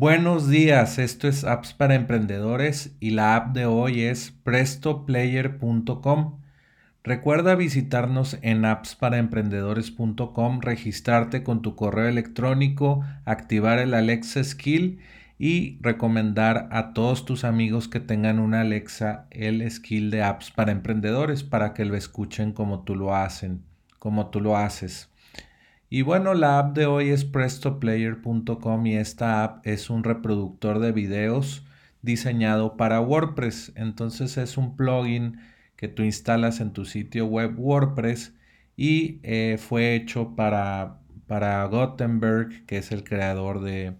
Buenos días, esto es Apps para Emprendedores y la app de hoy es prestoplayer.com. Recuerda visitarnos en appsparaemprendedores.com, registrarte con tu correo electrónico, activar el Alexa Skill y recomendar a todos tus amigos que tengan una Alexa el skill de apps para emprendedores para que lo escuchen como tú lo hacen, como tú lo haces. Y bueno, la app de hoy es prestoplayer.com y esta app es un reproductor de videos diseñado para WordPress. Entonces es un plugin que tú instalas en tu sitio web WordPress y eh, fue hecho para, para Gutenberg, que es el creador de,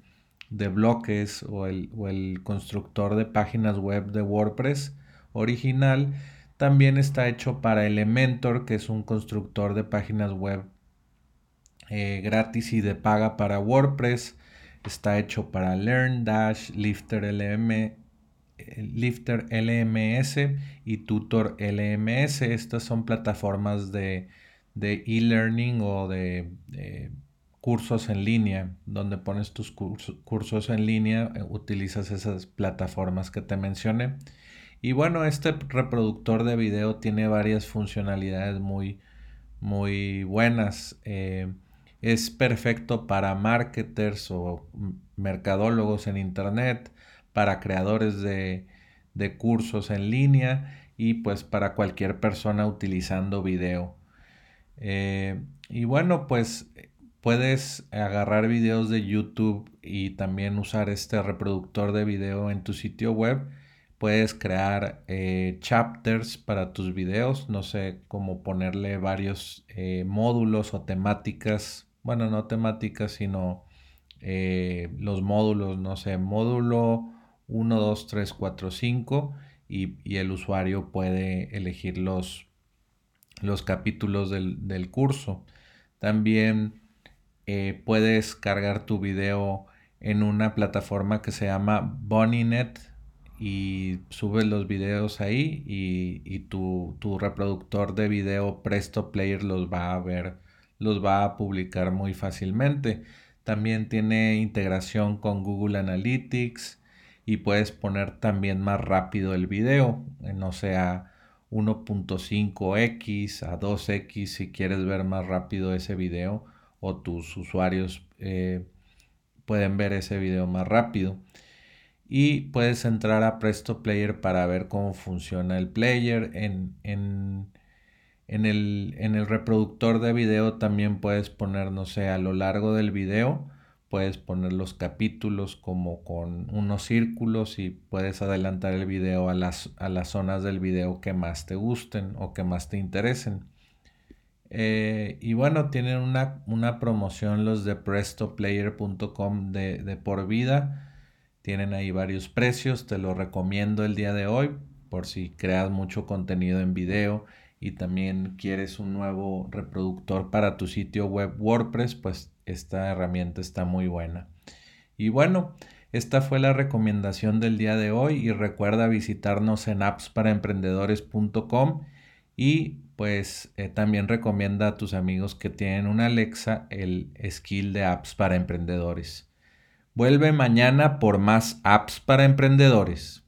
de bloques o el, constructor de páginas web de WordPress original. También está hecho para Elementor, que es un constructor de páginas web eh, gratis y de paga para WordPress. Está hecho para LearnDash, Lifter LM, Lifter LMS y Tutor LMS. Estas son plataformas de e-learning o de, cursos en línea, donde pones tus cursos en línea, eh, utilizas esas plataformas que te mencioné. Y bueno, este reproductor de video tiene varias funcionalidades muy, muy buenas. Eh, es perfecto para marketers o mercadólogos en internet, para creadores de, cursos en línea y pues para cualquier persona utilizando video. Eh, y bueno, pues puedes agarrar videos de YouTube y también usar este reproductor de video en tu sitio web. Puedes crear eh, chapters para tus videos, no sé cómo ponerle varios eh, módulos o temáticas, bueno, no temáticas, sino los módulos, no sé, módulo 1, 2, 3, 4, 5 y, el usuario puede elegir los, los capítulos del, del curso. También eh, puedes cargar tu video en una plataforma que se llama BunnyNet y subes los videos ahí y, tu, tu, reproductor de video Presto Player los va a ver, los va a publicar muy fácilmente. También tiene integración con Google Analytics y puedes poner también más rápido el video, no sea 1.5x a 2x si quieres ver más rápido ese video o tus usuarios eh, pueden ver ese video más rápido. Y puedes entrar a Presto Player para ver cómo funciona el player. En, en, el, en el reproductor de video también puedes poner, no sé, a lo largo del video puedes poner los capítulos como con unos círculos y puedes adelantar el video a las, a las zonas del video que más te gusten o que más te interesen. Eh, y bueno, tienen una, promoción los de prestoplayer.com de, de por vida. Tienen ahí varios precios, te lo recomiendo el día de hoy por si creas mucho contenido en video y también quieres un nuevo reproductor para tu sitio web WordPress, pues esta herramienta está muy buena. Y bueno, esta fue la recomendación del día de hoy y recuerda visitarnos en appsparaemprendedores.com y pues eh, también recomienda a tus amigos que tienen una Alexa el skill de apps para emprendedores. Vuelve mañana por más apps para emprendedores.